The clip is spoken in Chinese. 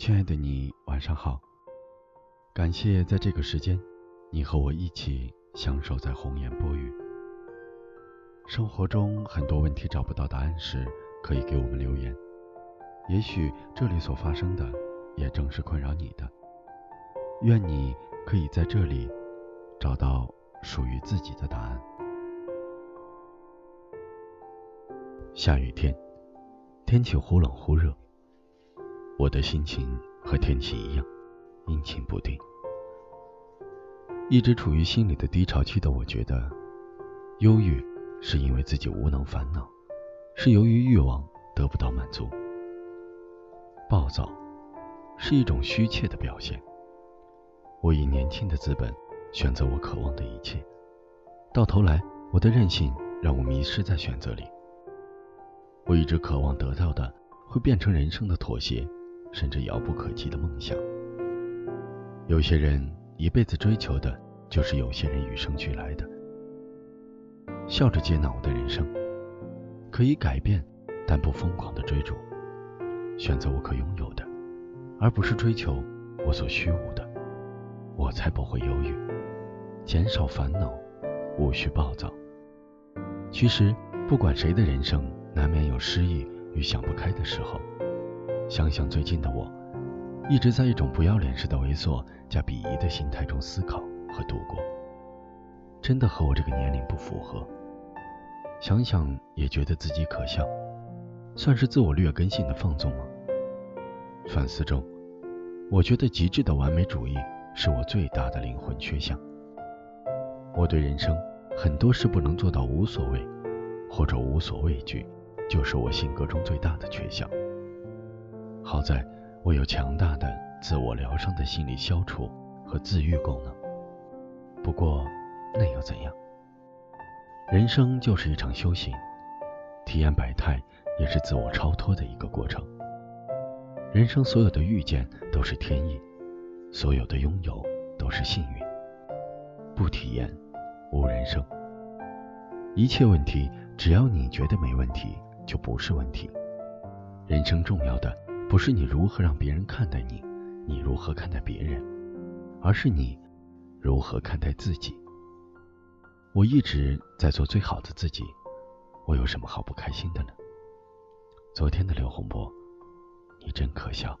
亲爱的你，晚上好。感谢在这个时间，你和我一起相守在红颜薄雨。生活中很多问题找不到答案时，可以给我们留言。也许这里所发生的，也正是困扰你的。愿你可以在这里找到属于自己的答案。下雨天，天气忽冷忽热，我的心情和天气一样，阴晴不定。一直处于心里的低潮期的我，觉得忧郁。是因为自己无能烦恼，是由于欲望得不到满足。暴躁是一种虚怯的表现。我以年轻的资本选择我渴望的一切，到头来我的任性让我迷失在选择里。我一直渴望得到的，会变成人生的妥协，甚至遥不可及的梦想。有些人一辈子追求的，就是有些人与生俱来的。笑着接纳我的人生，可以改变，但不疯狂的追逐，选择我可拥有的，而不是追求我所虚无的，我才不会忧郁，减少烦恼，无需暴躁。其实，不管谁的人生，难免有失意与想不开的时候。想想最近的我，一直在一种不要脸式的猥琐加鄙夷的心态中思考和度过，真的和我这个年龄不符合。想想也觉得自己可笑，算是自我劣根性的放纵吗？反思中，我觉得极致的完美主义是我最大的灵魂缺陷。我对人生很多事不能做到无所谓，或者无所畏惧，就是我性格中最大的缺项。好在我有强大的自我疗伤的心理消除和自愈功能。不过，那又怎样？人生就是一场修行，体验百态也是自我超脱的一个过程。人生所有的遇见都是天意，所有的拥有都是幸运。不体验，无人生。一切问题，只要你觉得没问题，就不是问题。人生重要的不是你如何让别人看待你，你如何看待别人，而是你如何看待自己。我一直在做最好的自己，我有什么好不开心的呢？昨天的刘洪波，你真可笑。